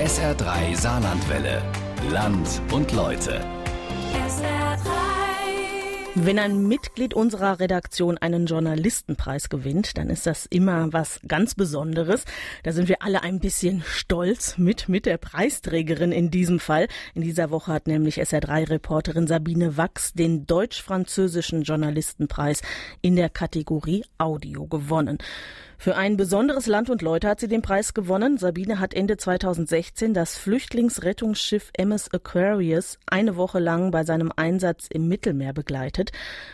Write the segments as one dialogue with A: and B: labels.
A: SR3 Saarlandwelle. Land und Leute.
B: Wenn ein Mitglied unserer Redaktion einen Journalistenpreis gewinnt, dann ist das immer was ganz Besonderes. Da sind wir alle ein bisschen stolz mit, mit der Preisträgerin in diesem Fall. In dieser Woche hat nämlich SR3-Reporterin Sabine Wachs den deutsch-französischen Journalistenpreis in der Kategorie Audio gewonnen. Für ein besonderes Land und Leute hat sie den Preis gewonnen. Sabine hat Ende 2016 das Flüchtlingsrettungsschiff MS Aquarius eine Woche lang bei seinem Einsatz im Mittelmeer begleitet.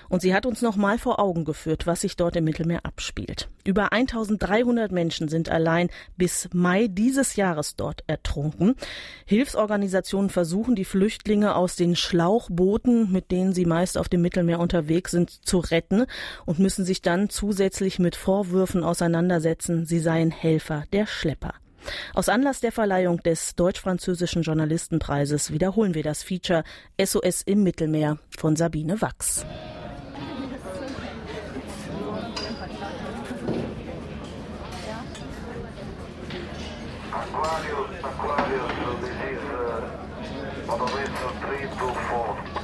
B: Und sie hat uns nochmal vor Augen geführt, was sich dort im Mittelmeer abspielt. Über 1300 Menschen sind allein bis Mai dieses Jahres dort ertrunken. Hilfsorganisationen versuchen, die Flüchtlinge aus den Schlauchbooten, mit denen sie meist auf dem Mittelmeer unterwegs sind, zu retten und müssen sich dann zusätzlich mit Vorwürfen auseinandersetzen, sie seien Helfer der Schlepper. Aus Anlass der Verleihung des deutsch-französischen Journalistenpreises wiederholen wir das Feature SOS im Mittelmeer von Sabine Wachs.
C: Aquarius, Aquarius, so this is uh, operation 324.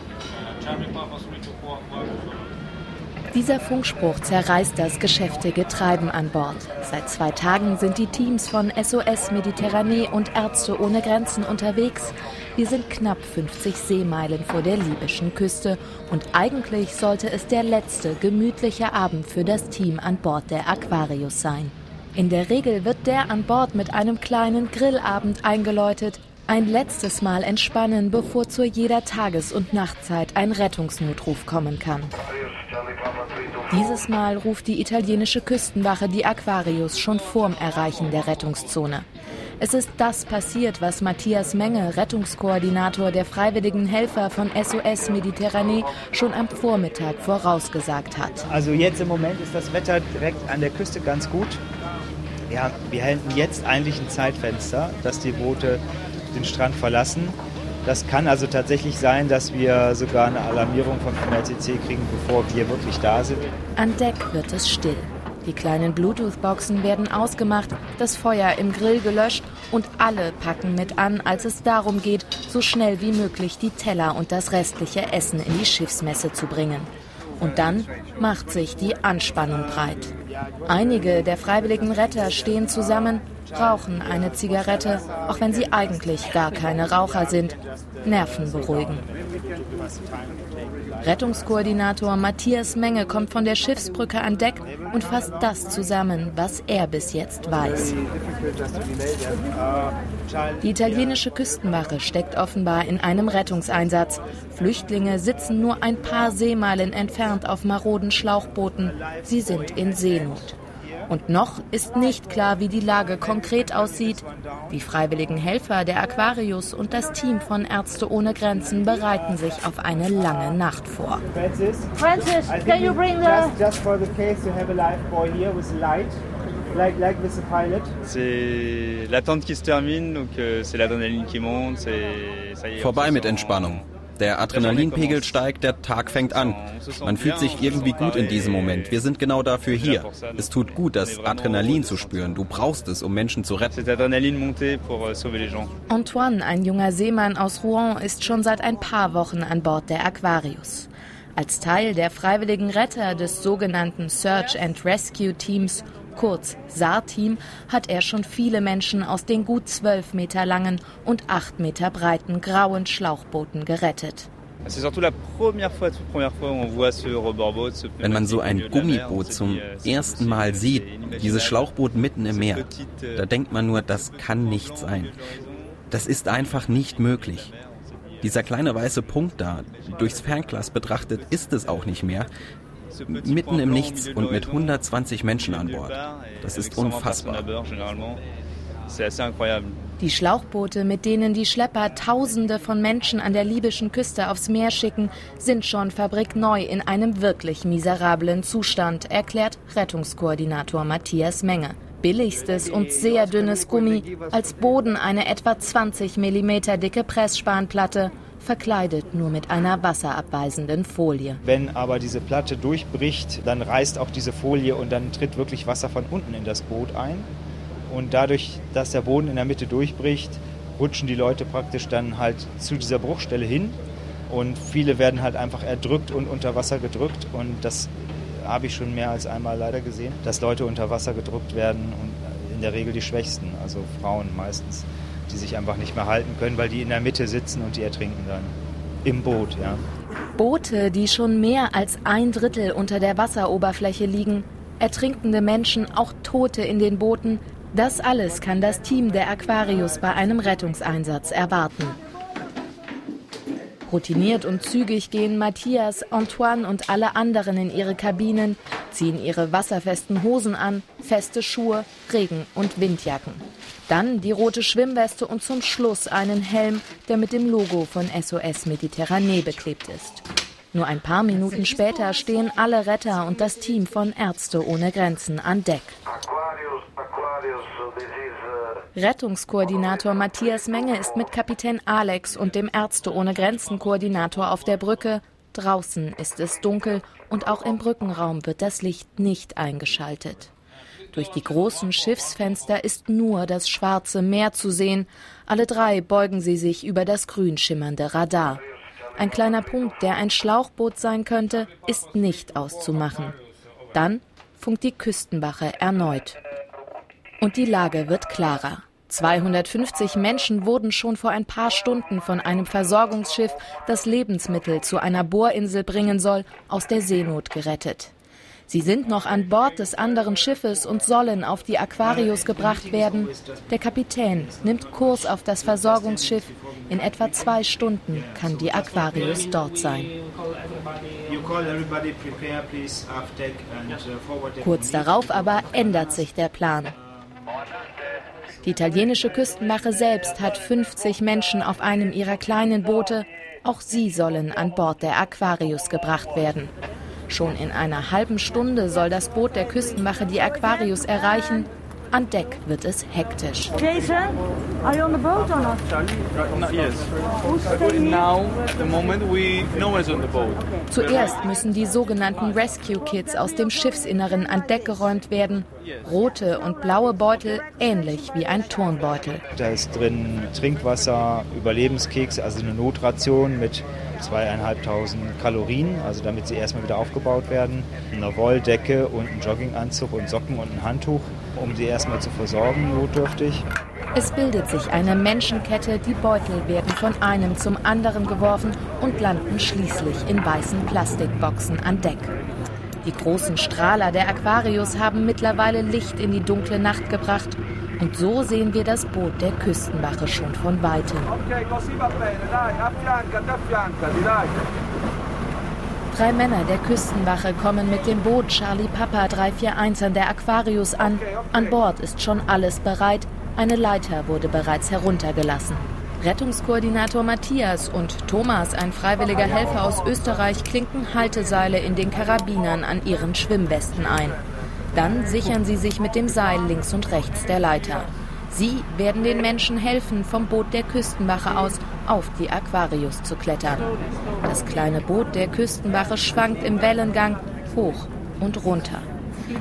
D: Dieser Funkspruch zerreißt das geschäftige Treiben an Bord. Seit zwei Tagen sind die Teams von SOS Mediterranee und Ärzte ohne Grenzen unterwegs. Wir sind knapp 50 Seemeilen vor der libyschen Küste und eigentlich sollte es der letzte gemütliche Abend für das Team an Bord der Aquarius sein. In der Regel wird der an Bord mit einem kleinen Grillabend eingeläutet. Ein letztes Mal entspannen, bevor zu jeder Tages- und Nachtzeit ein Rettungsnotruf kommen kann. Dieses Mal ruft die italienische Küstenwache die Aquarius schon vorm Erreichen der Rettungszone. Es ist das passiert, was Matthias Menge, Rettungskoordinator der freiwilligen Helfer von SOS Mediterranee, schon am Vormittag vorausgesagt hat.
E: Also jetzt im Moment ist das Wetter direkt an der Küste ganz gut. Ja, wir hätten jetzt eigentlich ein Zeitfenster, dass die Boote den Strand verlassen. Das kann also tatsächlich sein, dass wir sogar eine Alarmierung vom MRCC kriegen, bevor wir wirklich da sind.
D: An Deck wird es still. Die kleinen Bluetooth-Boxen werden ausgemacht, das Feuer im Grill gelöscht und alle packen mit an, als es darum geht, so schnell wie möglich die Teller und das restliche Essen in die Schiffsmesse zu bringen. Und dann macht sich die Anspannung breit. Einige der freiwilligen Retter stehen zusammen, rauchen eine Zigarette, auch wenn sie eigentlich gar keine Raucher sind. Nerven beruhigen. Rettungskoordinator Matthias Menge kommt von der Schiffsbrücke an Deck und fasst das zusammen, was er bis jetzt weiß. Die italienische Küstenwache steckt offenbar in einem Rettungseinsatz. Flüchtlinge sitzen nur ein paar Seemeilen entfernt auf maroden Schlauchbooten. Sie sind in Seenot. Und noch ist nicht klar, wie die Lage konkret aussieht. Die freiwilligen Helfer der Aquarius und das Team von Ärzte ohne Grenzen bereiten sich auf eine lange Nacht vor.
E: Francis,
F: Francis, can you bring the...
E: just, just for the case to have a life boy here with light, like, like with the pilot.
G: C'est l'attente qui se termine, donc euh, c'est l'adrénaline qui monte, c'est
H: Vorbei mit Entspannung. Der Adrenalinpegel steigt, der Tag fängt an. Man fühlt sich irgendwie gut in diesem Moment. Wir sind genau dafür hier. Es tut gut, das Adrenalin zu spüren. Du brauchst es, um Menschen zu retten.
G: Euh.
D: Antoine, ein junger Seemann aus Rouen, ist schon seit ein paar Wochen an Bord der Aquarius. Als Teil der freiwilligen Retter des sogenannten Search and Rescue Teams, kurz SAR-Team, hat er schon viele Menschen aus den gut zwölf Meter langen und acht Meter breiten grauen Schlauchbooten gerettet.
H: Wenn man so ein Gummiboot zum
G: euh,
H: ersten Mal sieht, dieses Schlauchboot mitten im Meer,
G: euh,
H: da denkt man nur, das kann nicht sein. Das ist einfach nicht möglich. Dieser kleine weiße Punkt da, durchs Fernglas betrachtet, ist es auch nicht mehr. Mitten im Nichts und mit
G: l'horizon,
H: 120 Menschen an Bord. Das ist
G: 120 personnes
H: unfassbar.
D: Die Schlauchboote, mit denen die Schlepper Tausende von Menschen an der libyschen Küste aufs Meer schicken, sind schon fabrikneu in einem wirklich miserablen Zustand, erklärt Rettungskoordinator Matthias Menge. Billigstes und sehr dünnes Gummi, als Boden eine etwa 20 mm dicke Pressspanplatte, verkleidet nur mit einer wasserabweisenden Folie.
E: Wenn aber diese Platte durchbricht, dann reißt auch diese Folie und dann tritt wirklich Wasser von unten in das Boot ein. Und dadurch, dass der Boden in der Mitte durchbricht, rutschen die Leute praktisch dann halt zu dieser Bruchstelle hin und viele werden halt einfach erdrückt und unter Wasser gedrückt und das habe ich schon mehr als einmal leider gesehen, dass Leute unter Wasser gedrückt werden und in der Regel die Schwächsten, also Frauen meistens, die sich einfach nicht mehr halten können, weil die in der Mitte sitzen und die ertrinken dann im Boot, ja.
D: Boote, die schon mehr als ein Drittel unter der Wasseroberfläche liegen, ertrinkende Menschen, auch Tote in den Booten, das alles kann das Team der Aquarius bei einem Rettungseinsatz erwarten. Routiniert und zügig gehen Matthias, Antoine und alle anderen in ihre Kabinen, ziehen ihre wasserfesten Hosen an, feste Schuhe, Regen- und Windjacken. Dann die rote Schwimmweste und zum Schluss einen Helm, der mit dem Logo von SOS Mediterranee beklebt ist. Nur ein paar Minuten später stehen alle Retter und das Team von Ärzte ohne Grenzen an Deck. Rettungskoordinator Matthias Menge ist mit Kapitän Alex und dem Ärzte ohne Grenzen Koordinator auf der Brücke. Draußen ist es dunkel und auch im Brückenraum wird das Licht nicht eingeschaltet. Durch die großen Schiffsfenster ist nur das schwarze Meer zu sehen. Alle drei beugen sie sich über das grün schimmernde Radar. Ein kleiner Punkt, der ein Schlauchboot sein könnte, ist nicht auszumachen. Dann funkt die Küstenwache erneut. Und die Lage wird klarer. 250 Menschen wurden schon vor ein paar Stunden von einem Versorgungsschiff, das Lebensmittel zu einer Bohrinsel bringen soll, aus der Seenot gerettet. Sie sind noch an Bord des anderen Schiffes und sollen auf die Aquarius gebracht werden. Der Kapitän nimmt Kurs auf das Versorgungsschiff. In etwa zwei Stunden kann die Aquarius dort sein. Kurz darauf aber ändert sich der Plan. Die italienische Küstenwache selbst hat 50 Menschen auf einem ihrer kleinen Boote. Auch sie sollen an Bord der Aquarius gebracht werden. Schon in einer halben Stunde soll das Boot der Küstenwache die Aquarius erreichen. An Deck wird es hektisch.
F: Jason, are you on the boat or not?
D: Zuerst müssen die sogenannten Rescue Kits aus dem Schiffsinneren an Deck geräumt werden. Rote und blaue Beutel, ähnlich wie ein Turnbeutel.
E: Da ist drin Trinkwasser, Überlebenskekse, also eine Notration mit zweieinhalbtausend Kalorien, also damit sie erstmal wieder aufgebaut werden, eine Wolldecke und ein Jogginganzug und Socken und ein Handtuch, um sie erstmal zu versorgen, notdürftig.
D: Es bildet sich eine Menschenkette, die Beutel werden von einem zum anderen geworfen und landen schließlich in weißen Plastikboxen an Deck. Die großen Strahler der Aquarius haben mittlerweile Licht in die dunkle Nacht gebracht und so sehen wir das Boot der Küstenwache schon von weitem. Drei Männer der Küstenwache kommen mit dem Boot Charlie Papa 341 an der Aquarius an. An Bord ist schon alles bereit. Eine Leiter wurde bereits heruntergelassen. Rettungskoordinator Matthias und Thomas, ein freiwilliger Helfer aus Österreich, klinken Halteseile in den Karabinern an ihren Schwimmwesten ein. Dann sichern sie sich mit dem Seil links und rechts der Leiter. Sie werden den Menschen helfen, vom Boot der Küstenwache aus auf die Aquarius zu klettern. Das kleine Boot der Küstenwache schwankt im Wellengang hoch und runter.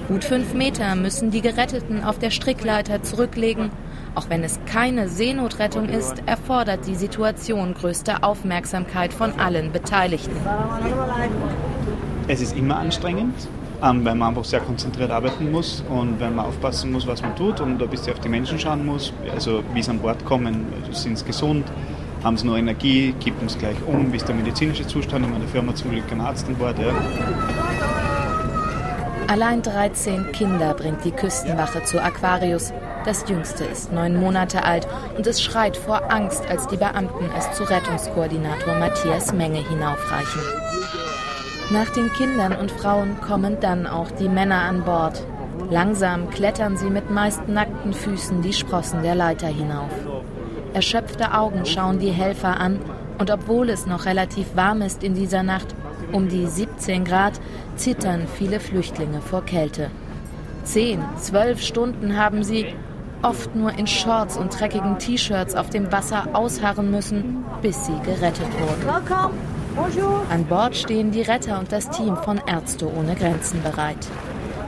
D: Gut fünf Meter müssen die Geretteten auf der Strickleiter zurücklegen. Auch wenn es keine Seenotrettung ist, erfordert die Situation größte Aufmerksamkeit von allen Beteiligten.
I: Es ist immer anstrengend ähm, weil man einfach sehr konzentriert arbeiten muss und weil man aufpassen muss, was man tut und ein bisschen auf die Menschen schauen muss, also wie sie an Bord kommen, sind sie gesund, haben sie noch Energie, kippen es gleich um, wie ist der medizinische Zustand, in meiner Firma zum Glück ein Arzt an Bord. Ja.
D: Allein 13 Kinder bringt die Küstenwache zu Aquarius. Das jüngste ist neun Monate alt und es schreit vor Angst, als die Beamten es zu Rettungskoordinator Matthias Menge hinaufreichen. Nach den Kindern und Frauen kommen dann auch die Männer an Bord. Langsam klettern sie mit meist nackten Füßen die Sprossen der Leiter hinauf. Erschöpfte Augen schauen die Helfer an und obwohl es noch relativ warm ist in dieser Nacht, um die 17 Grad, zittern viele Flüchtlinge vor Kälte. Zehn, zwölf Stunden haben sie, oft nur in Shorts und dreckigen T-Shirts auf dem Wasser ausharren müssen, bis sie gerettet wurden. An Bord stehen die Retter und das Team von Ärzte ohne Grenzen bereit.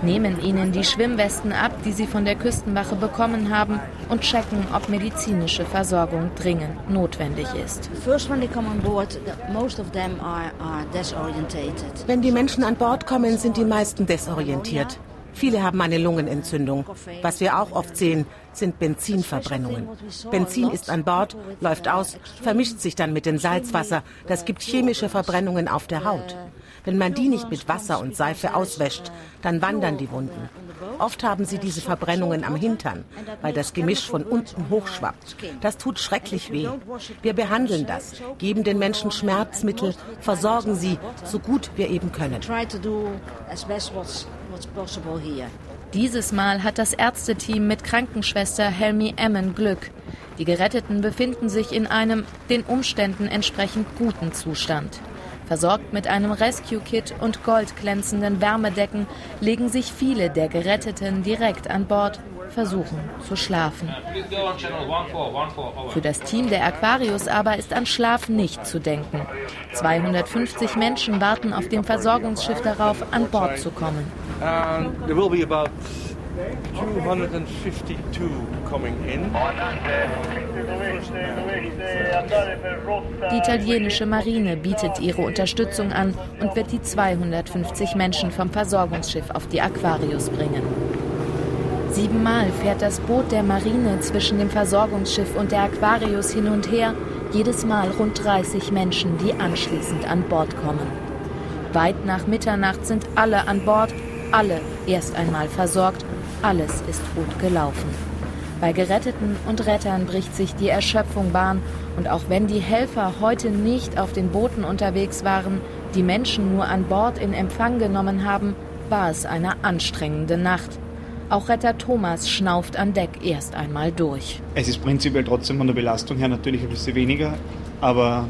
D: nehmen ihnen die Schwimmwesten ab, die sie von der Küstenwache bekommen haben und checken, ob medizinische Versorgung dringend notwendig ist.
J: Wenn die Menschen an Bord kommen, sind die meisten desorientiert. Viele haben eine Lungenentzündung. Was wir auch oft sehen, sind Benzinverbrennungen. Benzin ist an Bord, läuft aus, vermischt sich dann mit dem Salzwasser. Das gibt chemische Verbrennungen auf der Haut. Wenn man die nicht mit Wasser und Seife auswäscht, dann wandern die Wunden. Oft haben sie diese Verbrennungen am Hintern, weil das Gemisch von unten hochschwappt. Das tut schrecklich weh. Wir behandeln das, geben den Menschen Schmerzmittel, versorgen sie so gut wir eben können.
D: Dieses Mal hat das Ärzteteam mit Krankenschwester Helmi Emmen Glück. Die Geretteten befinden sich in einem den Umständen entsprechend guten Zustand. Versorgt mit einem Rescue-Kit und goldglänzenden Wärmedecken legen sich viele der Geretteten direkt an Bord, versuchen zu schlafen. Für das Team der Aquarius aber ist an Schlaf nicht zu denken. 250 Menschen warten auf dem Versorgungsschiff darauf, an Bord zu kommen. 252 coming in. Die italienische Marine bietet ihre Unterstützung an und wird die 250 Menschen vom Versorgungsschiff auf die Aquarius bringen. Siebenmal fährt das Boot der Marine zwischen dem Versorgungsschiff und der Aquarius hin und her, jedes Mal rund 30 Menschen, die anschließend an Bord kommen. Weit nach Mitternacht sind alle an Bord, alle erst einmal versorgt alles ist gut gelaufen. Bei Geretteten und Rettern bricht sich die Erschöpfung Bahn und auch wenn die Helfer heute nicht auf den Booten unterwegs waren, die Menschen nur an Bord in Empfang genommen haben, war es eine anstrengende Nacht. Auch Retter Thomas schnauft an Deck erst einmal durch.
I: Es ist prinzipiell trotzdem von der Belastung her natürlich ein bisschen weniger, aber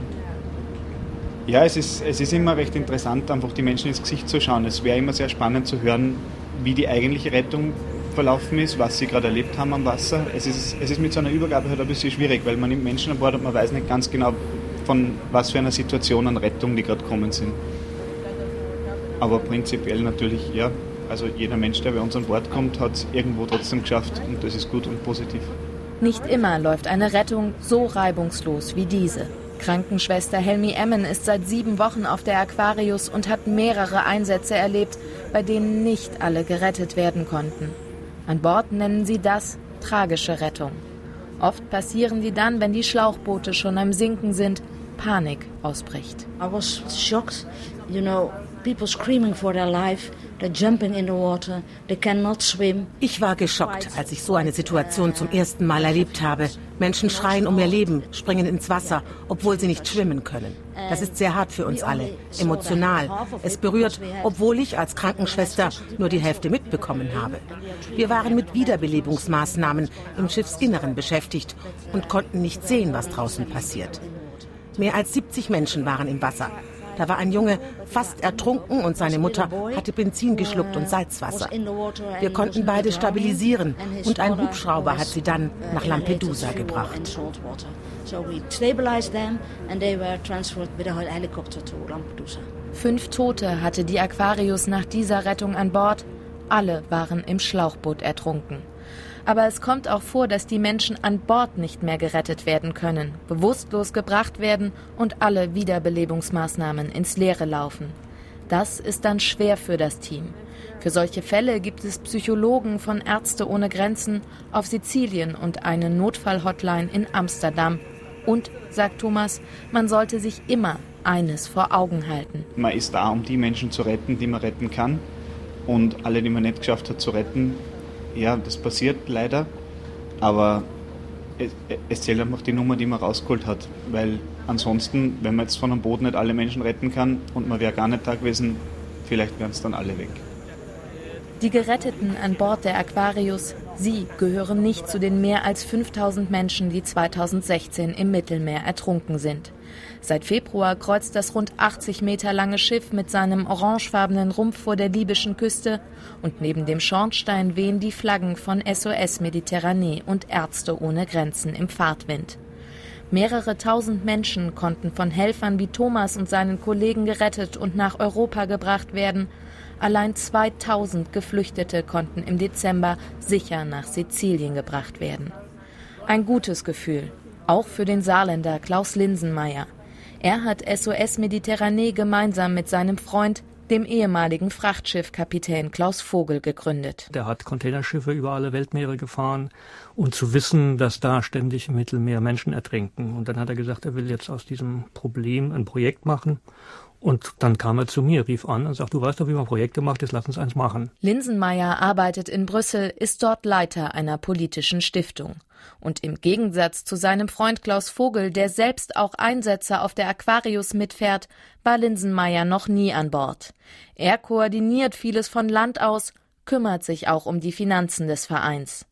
I: ja, es ist, es ist immer recht interessant, einfach die Menschen ins Gesicht zu schauen. Es wäre immer sehr spannend zu hören, wie die eigentliche Rettung verlaufen ist, was sie gerade erlebt haben am Wasser. Es ist, es ist mit so einer Übergabe halt ein bisschen schwierig, weil man nimmt Menschen an Bord und man weiß nicht ganz genau, von was für einer Situation an Rettung die gerade kommen sind. Aber prinzipiell natürlich, ja, also jeder Mensch, der bei uns an Bord kommt, hat es irgendwo trotzdem geschafft und das ist gut und positiv.
D: Nicht immer läuft eine Rettung so reibungslos wie diese. Krankenschwester Helmi Emmen ist seit sieben Wochen auf der Aquarius und hat mehrere Einsätze erlebt, bei denen nicht alle gerettet werden konnten. An Bord nennen sie das tragische Rettung. Oft passieren die dann, wenn die Schlauchboote schon am Sinken sind, Panik ausbricht.
K: I was shocked, you know, people screaming for their life.
J: Ich war geschockt, als ich so eine Situation zum ersten Mal erlebt habe. Menschen schreien um ihr Leben, springen ins Wasser, obwohl sie nicht schwimmen können. Das ist sehr hart für uns alle, emotional. Es berührt, obwohl ich als Krankenschwester nur die Hälfte mitbekommen habe. Wir waren mit Wiederbelebungsmaßnahmen im Schiffsinneren beschäftigt und konnten nicht sehen, was draußen passiert. Mehr als 70 Menschen waren im Wasser. Da war ein Junge fast ertrunken und seine Mutter hatte Benzin geschluckt und Salzwasser. Wir konnten beide stabilisieren und ein Hubschrauber hat sie dann nach Lampedusa gebracht.
D: Fünf Tote hatte die Aquarius nach dieser Rettung an Bord. Alle waren im Schlauchboot ertrunken. Aber es kommt auch vor, dass die Menschen an Bord nicht mehr gerettet werden können, bewusstlos gebracht werden und alle Wiederbelebungsmaßnahmen ins Leere laufen. Das ist dann schwer für das Team. Für solche Fälle gibt es Psychologen von Ärzte ohne Grenzen auf Sizilien und eine Notfallhotline in Amsterdam. Und, sagt Thomas, man sollte sich immer eines vor Augen halten.
I: Man ist da, um die Menschen zu retten, die man retten kann. Und alle, die man nicht geschafft hat zu retten, ja, das passiert leider, aber es, es, zählt einfach die Nummer, die man rausgeholt hat. Weil ansonsten, wenn man jetzt von einem Boot nicht alle Menschen retten kann und man wäre gar nicht da gewesen, vielleicht wären es dann alle weg.
D: Die Geretteten an Bord der Aquarius, sie gehören nicht zu den mehr als 5000 Menschen, die 2016 im Mittelmeer ertrunken sind. Seit Februar kreuzt das rund 80 Meter lange Schiff mit seinem orangefarbenen Rumpf vor der libyschen Küste und neben dem Schornstein wehen die Flaggen von SOS Mediterranee und Ärzte ohne Grenzen im Fahrtwind. Mehrere tausend Menschen konnten von Helfern wie Thomas und seinen Kollegen gerettet und nach Europa gebracht werden, Allein 2000 Geflüchtete konnten im Dezember sicher nach Sizilien gebracht werden. Ein gutes Gefühl, auch für den Saarländer Klaus Linsenmeier. Er hat SOS Mediterranee gemeinsam mit seinem Freund, dem ehemaligen Frachtschiffkapitän Klaus Vogel, gegründet.
L: Der hat Containerschiffe über alle Weltmeere gefahren und zu wissen, dass da ständig im Mittelmeer Menschen ertrinken. Und dann hat er gesagt, er will jetzt aus diesem Problem ein Projekt machen und dann kam er zu mir, rief an und sagte, du weißt doch, wie man Projekte macht, jetzt lass uns eins machen.
D: Linsenmeier arbeitet in Brüssel, ist dort Leiter einer politischen Stiftung. Und im Gegensatz zu seinem Freund Klaus Vogel, der selbst auch Einsätze auf der Aquarius mitfährt, war Linsenmeier noch nie an Bord. Er koordiniert vieles von Land aus, kümmert sich auch um die Finanzen des Vereins.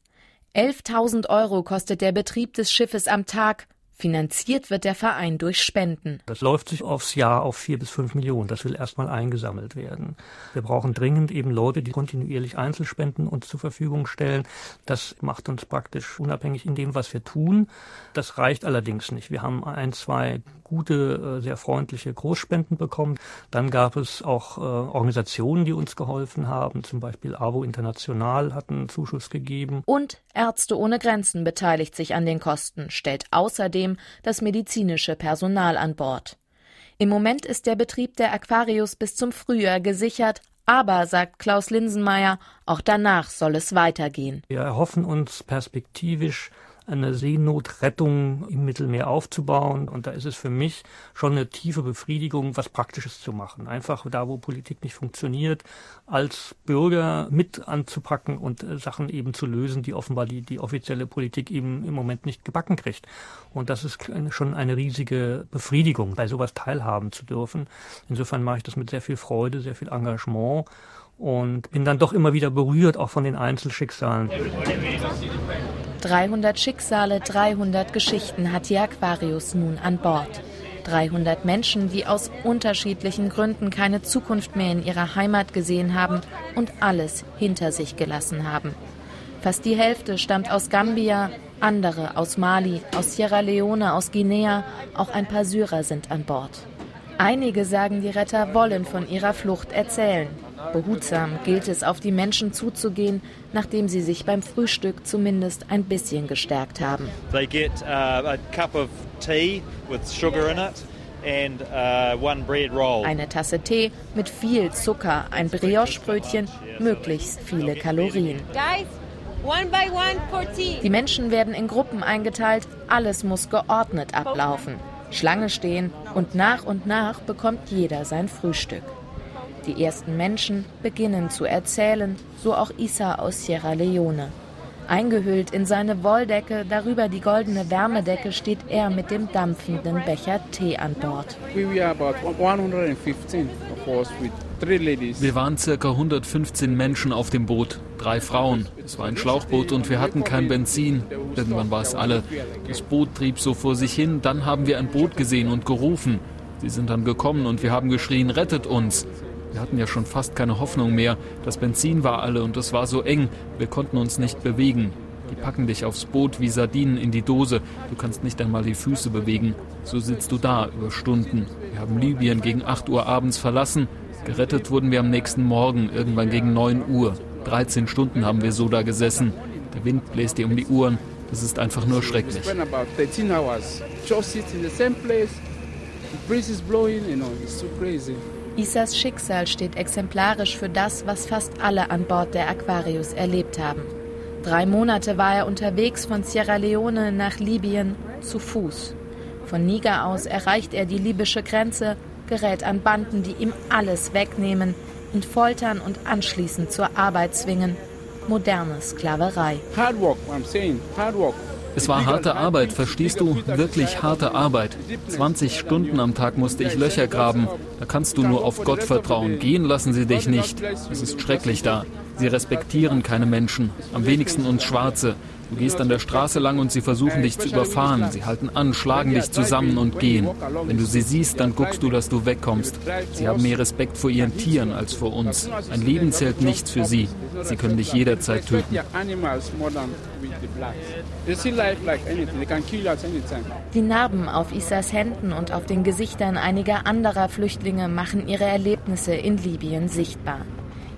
D: 11.000 Euro kostet der Betrieb des Schiffes am Tag, Finanziert wird der Verein durch Spenden.
L: Das läuft sich aufs Jahr auf vier bis fünf Millionen. Das will erstmal eingesammelt werden. Wir brauchen dringend eben Leute, die kontinuierlich Einzelspenden uns zur Verfügung stellen. Das macht uns praktisch unabhängig in dem, was wir tun. Das reicht allerdings nicht. Wir haben ein, zwei gute, äh, sehr freundliche Großspenden bekommen. Dann gab es auch äh, Organisationen, die uns geholfen haben. Zum Beispiel AWO International hat einen Zuschuss gegeben.
D: Und Ärzte ohne Grenzen beteiligt sich an den Kosten, stellt außerdem das medizinische Personal an Bord. Im Moment ist der Betrieb der Aquarius bis zum Frühjahr gesichert, aber, sagt Klaus Linsenmeier, auch danach soll es weitergehen.
L: Wir erhoffen uns perspektivisch eine Seenotrettung im Mittelmeer aufzubauen. Und da ist es für mich schon eine tiefe Befriedigung, was Praktisches zu machen. Einfach da, wo Politik nicht funktioniert, als Bürger mit anzupacken und äh, Sachen eben zu lösen, die offenbar die, die offizielle Politik eben im Moment nicht gebacken kriegt. Und das ist schon eine riesige Befriedigung, bei sowas teilhaben zu dürfen. Insofern mache ich das mit sehr viel Freude, sehr viel Engagement und bin dann doch immer wieder berührt, auch von den Einzelschicksalen.
D: 300 Schicksale, 300 Geschichten hat die Aquarius nun an Bord. 300 Menschen, die aus unterschiedlichen Gründen keine Zukunft mehr in ihrer Heimat gesehen haben und alles hinter sich gelassen haben. Fast die Hälfte stammt aus Gambia, andere aus Mali, aus Sierra Leone, aus Guinea, auch ein paar Syrer sind an Bord. Einige sagen, die Retter wollen von ihrer Flucht erzählen. Behutsam gilt es, auf die Menschen zuzugehen, nachdem sie sich beim Frühstück zumindest ein bisschen gestärkt haben.
M: They get uh, a cup of tea with sugar in it. And, uh, one bread roll.
D: Eine Tasse Tee mit viel Zucker, ein Brioche-Brötchen, möglichst viele Kalorien.
F: Guys, one by one for tea.
D: Die Menschen werden in Gruppen eingeteilt, alles muss geordnet ablaufen. Schlange stehen und nach und nach bekommt jeder sein Frühstück. Die ersten Menschen beginnen zu erzählen, so auch Isa aus Sierra Leone. Eingehüllt in seine Wolldecke, darüber die goldene Wärmedecke, steht er mit dem dampfenden Becher Tee an Bord.
N: Wir
O: waren circa 115 Menschen auf dem Boot, drei Frauen. Es war ein Schlauchboot und wir hatten kein Benzin. Irgendwann war es alle. Das Boot trieb so vor sich hin, dann haben wir ein Boot gesehen und gerufen. Sie sind dann gekommen und wir haben geschrien, rettet uns. Wir hatten ja schon fast keine Hoffnung mehr. Das Benzin war alle und es war so eng. Wir konnten uns nicht bewegen. Die packen dich aufs Boot wie Sardinen in die Dose. Du kannst nicht einmal die Füße bewegen. So sitzt du da über Stunden. Wir haben Libyen gegen 8 Uhr abends verlassen. Gerettet wurden wir am nächsten Morgen, irgendwann gegen 9 Uhr. 13 Stunden haben wir so da gesessen. Der Wind bläst dir um die Uhren. Das ist einfach nur schrecklich.
D: Isas Schicksal steht exemplarisch für das, was fast alle an Bord der Aquarius erlebt haben. Drei Monate war er unterwegs von Sierra Leone nach Libyen zu Fuß. Von Niger aus erreicht er die libysche Grenze, gerät an Banden, die ihm alles wegnehmen, ihn foltern und anschließend zur Arbeit zwingen. Moderne Sklaverei.
N: Hard work, I'm saying, hard work.
O: Es war harte Arbeit, verstehst du? Wirklich harte Arbeit. 20 Stunden am Tag musste ich Löcher graben. Da kannst du nur auf Gott vertrauen. Gehen lassen sie dich nicht. Es ist schrecklich da. Sie respektieren keine Menschen, am wenigsten uns Schwarze. Du gehst an der Straße lang und sie versuchen dich zu überfahren. Sie halten an, schlagen dich zusammen und gehen. Wenn du sie siehst, dann guckst du, dass du wegkommst. Sie haben mehr Respekt vor ihren Tieren als vor uns. Ein Leben zählt nichts für sie. Sie können dich jederzeit töten.
D: Die Narben auf Isas Händen und auf den Gesichtern einiger anderer Flüchtlinge machen ihre Erlebnisse in Libyen sichtbar.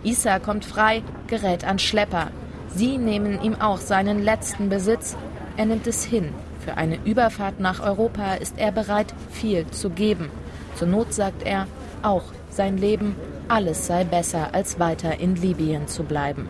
D: Isa kommt frei, gerät an Schlepper. Sie nehmen ihm auch seinen letzten Besitz. Er nimmt es hin. Für eine Überfahrt nach Europa ist er bereit, viel zu geben. Zur Not sagt er, auch sein Leben, alles sei besser, als weiter in Libyen zu bleiben.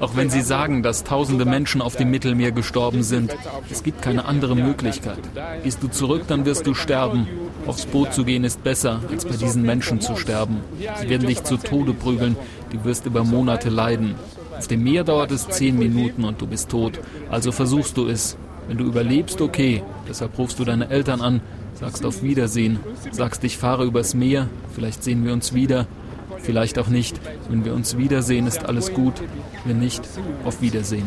O: Auch wenn sie sagen, dass tausende Menschen auf dem Mittelmeer gestorben sind, es gibt keine andere Möglichkeit. Gehst du zurück, dann wirst du sterben. Aufs Boot zu gehen ist besser, als bei diesen Menschen zu sterben. Sie werden dich zu Tode prügeln, du wirst über Monate leiden. Auf dem Meer dauert es zehn Minuten und du bist tot. Also versuchst du es. Wenn du überlebst, okay. Deshalb rufst du deine Eltern an, sagst auf Wiedersehen, sagst, ich fahre übers Meer, vielleicht sehen wir uns wieder, vielleicht auch nicht. Wenn wir uns wiedersehen, ist alles gut. Wenn nicht, auf Wiedersehen.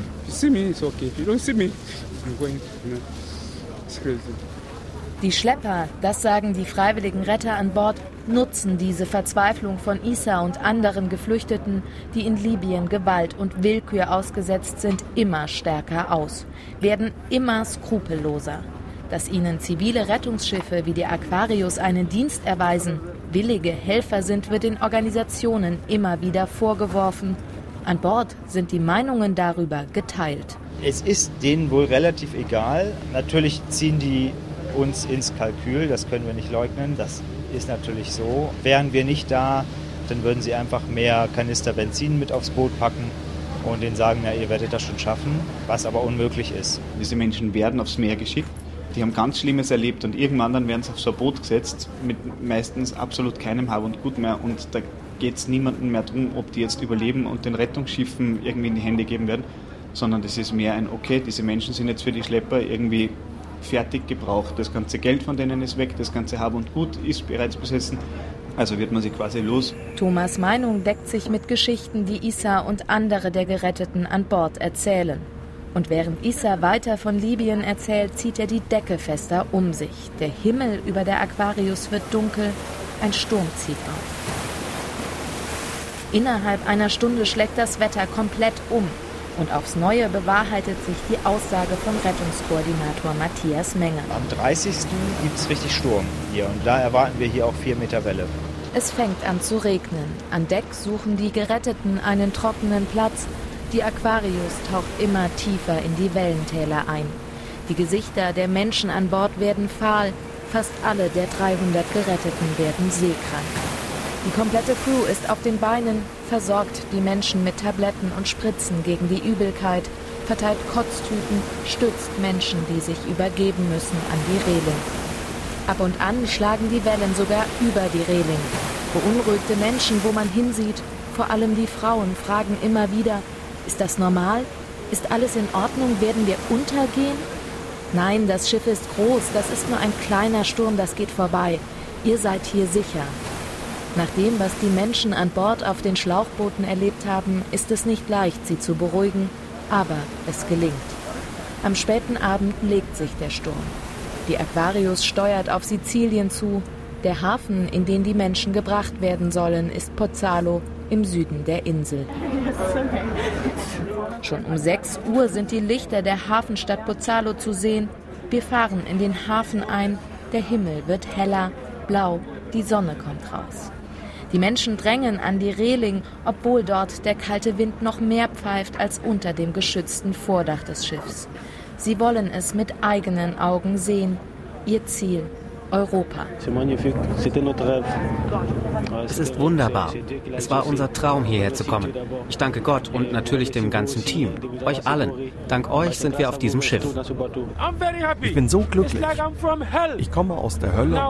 D: Die Schlepper, das sagen die freiwilligen Retter an Bord, nutzen diese Verzweiflung von Isa und anderen Geflüchteten, die in Libyen Gewalt und Willkür ausgesetzt sind, immer stärker aus, werden immer skrupelloser. Dass ihnen zivile Rettungsschiffe wie die Aquarius einen Dienst erweisen, willige Helfer sind, wird den Organisationen immer wieder vorgeworfen. An Bord sind die Meinungen darüber geteilt.
E: Es ist denen wohl relativ egal. Natürlich ziehen die uns ins Kalkül, das können wir nicht leugnen, das ist natürlich so. Wären wir nicht da, dann würden sie einfach mehr Kanister Benzin mit aufs Boot packen und denen sagen, ja, ihr werdet das schon schaffen, was aber unmöglich ist.
I: Diese Menschen werden aufs Meer geschickt, die haben ganz Schlimmes erlebt und irgendwann dann werden sie auf so ein Boot gesetzt mit meistens absolut keinem Hab und Gut mehr und da geht es niemandem mehr darum, ob die jetzt überleben und den Rettungsschiffen irgendwie in die Hände geben werden, sondern das ist mehr ein, okay, diese Menschen sind jetzt für die Schlepper irgendwie fertig gebraucht. Das ganze Geld von denen ist weg, das ganze Hab und Gut ist bereits besessen. Also wird man sie quasi los.
D: Thomas Meinung deckt sich mit Geschichten, die Issa und andere der Geretteten an Bord erzählen. Und während Issa weiter von Libyen erzählt, zieht er die Decke fester um sich. Der Himmel über der Aquarius wird dunkel, ein Sturm zieht auf. Innerhalb einer Stunde schlägt das Wetter komplett um. Und aufs Neue bewahrheitet sich die Aussage von Rettungskoordinator Matthias Menger.
E: Am 30. gibt es richtig Sturm hier und da erwarten wir hier auch 4 Meter Welle.
D: Es fängt an zu regnen. An Deck suchen die Geretteten einen trockenen Platz. Die Aquarius taucht immer tiefer in die Wellentäler ein. Die Gesichter der Menschen an Bord werden fahl. Fast alle der 300 Geretteten werden seekrank. Die komplette Crew ist auf den Beinen, versorgt die Menschen mit Tabletten und Spritzen gegen die Übelkeit, verteilt Kotztüten, stützt Menschen, die sich übergeben müssen, an die Reling. Ab und an schlagen die Wellen sogar über die Reling. Beunruhigte Menschen, wo man hinsieht, vor allem die Frauen, fragen immer wieder, ist das normal? Ist alles in Ordnung? Werden wir untergehen? Nein, das Schiff ist groß, das ist nur ein kleiner Sturm, das geht vorbei. Ihr seid hier sicher. Nach dem, was die Menschen an Bord auf den Schlauchbooten erlebt haben, ist es nicht leicht, sie zu beruhigen, aber es gelingt. Am späten Abend legt sich der Sturm. Die Aquarius steuert auf Sizilien zu. Der Hafen, in den die Menschen gebracht werden sollen, ist Pozzalo im Süden der Insel. Schon um 6 Uhr sind die Lichter der Hafenstadt Pozzalo zu sehen. Wir fahren in den Hafen ein. Der Himmel wird heller, blau, die Sonne kommt raus. Die Menschen drängen an die Reling, obwohl dort der kalte Wind noch mehr pfeift als unter dem geschützten Vordach des Schiffs. Sie wollen es mit eigenen Augen sehen. Ihr Ziel Europa.
P: Es ist wunderbar. Es war unser Traum, hierher zu kommen. Ich danke Gott und natürlich dem ganzen Team, euch allen. Dank euch sind wir auf diesem Schiff.
Q: Ich bin so glücklich. Ich komme aus der Hölle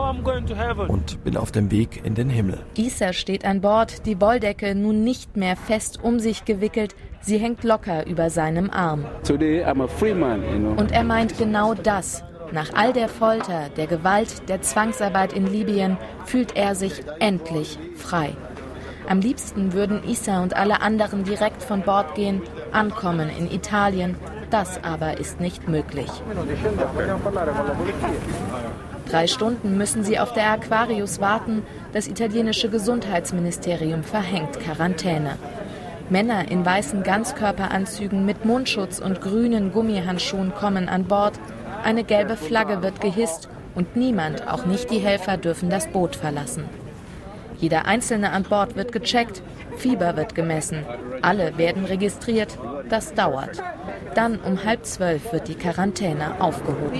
Q: und bin auf dem Weg in den Himmel.
D: Isa steht an Bord, die Wolldecke nun nicht mehr fest um sich gewickelt, sie hängt locker über seinem Arm. Und er meint genau das. Nach all der Folter, der Gewalt, der Zwangsarbeit in Libyen fühlt er sich endlich frei. Am liebsten würden Issa und alle anderen direkt von Bord gehen, ankommen in Italien. Das aber ist nicht möglich. Drei Stunden müssen sie auf der Aquarius warten. Das italienische Gesundheitsministerium verhängt Quarantäne. Männer in weißen Ganzkörperanzügen mit Mundschutz und grünen Gummihandschuhen kommen an Bord. Eine gelbe Flagge wird gehisst und niemand, auch nicht die Helfer, dürfen das Boot verlassen. Jeder Einzelne an Bord wird gecheckt, Fieber wird gemessen, alle werden registriert, das dauert. Dann um halb zwölf wird die Quarantäne aufgehoben.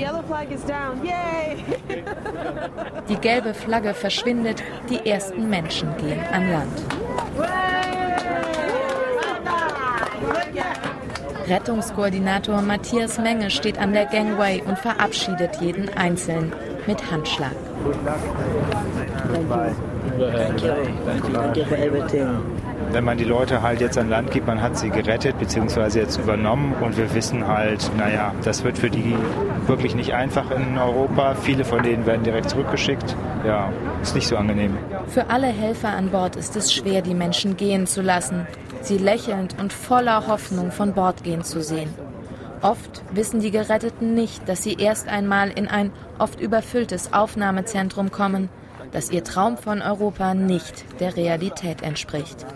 D: Die gelbe Flagge verschwindet, die ersten Menschen gehen an Land. Rettungskoordinator Matthias Menge steht an der Gangway und verabschiedet jeden Einzelnen mit Handschlag.
E: Wenn man die Leute halt jetzt an Land gibt, man hat sie gerettet bzw. jetzt übernommen und wir wissen halt, naja, das wird für die wirklich nicht einfach in Europa. Viele von denen werden direkt zurückgeschickt. Ja, ist nicht so angenehm.
D: Für alle Helfer an Bord ist es schwer, die Menschen gehen zu lassen, sie lächelnd und voller Hoffnung von Bord gehen zu sehen. Oft wissen die Geretteten nicht, dass sie erst einmal in ein oft überfülltes Aufnahmezentrum kommen, dass ihr Traum von Europa nicht der Realität entspricht.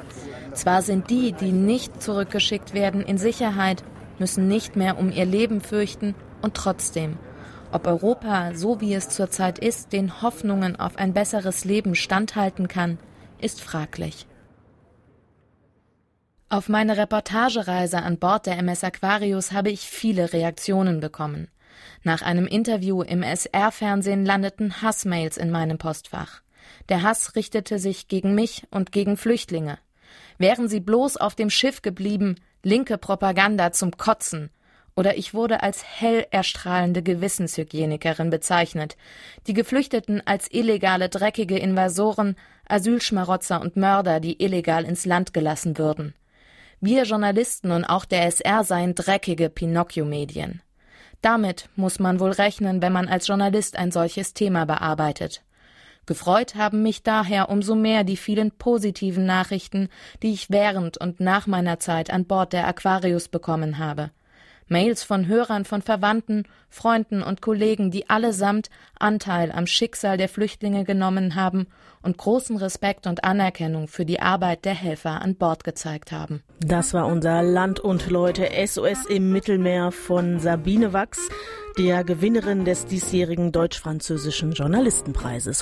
D: Zwar sind die, die nicht zurückgeschickt werden, in Sicherheit, müssen nicht mehr um ihr Leben fürchten und trotzdem, ob Europa, so wie es zurzeit ist, den Hoffnungen auf ein besseres Leben standhalten kann, ist fraglich. Auf meine Reportagereise an Bord der MS Aquarius habe ich viele Reaktionen bekommen. Nach einem Interview im SR-Fernsehen landeten Hassmails in meinem Postfach. Der Hass richtete sich gegen mich und gegen Flüchtlinge. Wären sie bloß auf dem Schiff geblieben, linke Propaganda zum Kotzen. Oder ich wurde als hell erstrahlende Gewissenshygienikerin bezeichnet, die Geflüchteten als illegale, dreckige Invasoren, Asylschmarotzer und Mörder, die illegal ins Land gelassen würden. Wir Journalisten und auch der SR seien dreckige Pinocchio-Medien. Damit muss man wohl rechnen, wenn man als Journalist ein solches Thema bearbeitet. Gefreut haben mich daher umso mehr die vielen positiven Nachrichten, die ich während und nach meiner Zeit an Bord der Aquarius bekommen habe. Mails von Hörern, von Verwandten, Freunden und Kollegen, die allesamt Anteil am Schicksal der Flüchtlinge genommen haben und großen Respekt und Anerkennung für die Arbeit der Helfer an Bord gezeigt haben.
B: Das war unser Land und Leute SOS im Mittelmeer von Sabine Wachs, der Gewinnerin des diesjährigen deutsch-französischen Journalistenpreises.